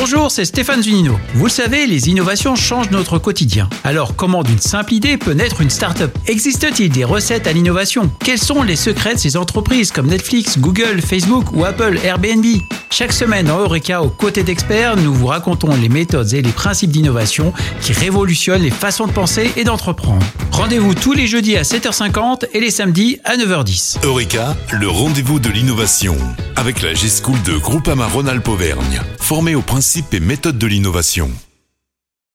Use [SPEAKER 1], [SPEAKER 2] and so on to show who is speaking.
[SPEAKER 1] Bonjour, c'est Stéphane Zunino. Vous le savez, les innovations changent notre quotidien. Alors, comment d'une simple idée peut naître une start-up? Existe-t-il des recettes à l'innovation? Quels sont les secrets de ces entreprises comme Netflix, Google, Facebook ou Apple, Airbnb? Chaque semaine dans Eureka, aux côtés d'experts, nous vous racontons les méthodes et les principes d'innovation qui révolutionnent les façons de penser et d'entreprendre. Rendez-vous tous les jeudis à 7h50 et les samedis à 9h10.
[SPEAKER 2] Eureka, le rendez-vous de l'innovation. Avec la G-School de Groupama Rhône-Alpes Auvergne. Formée aux principes et méthodes de l'innovation.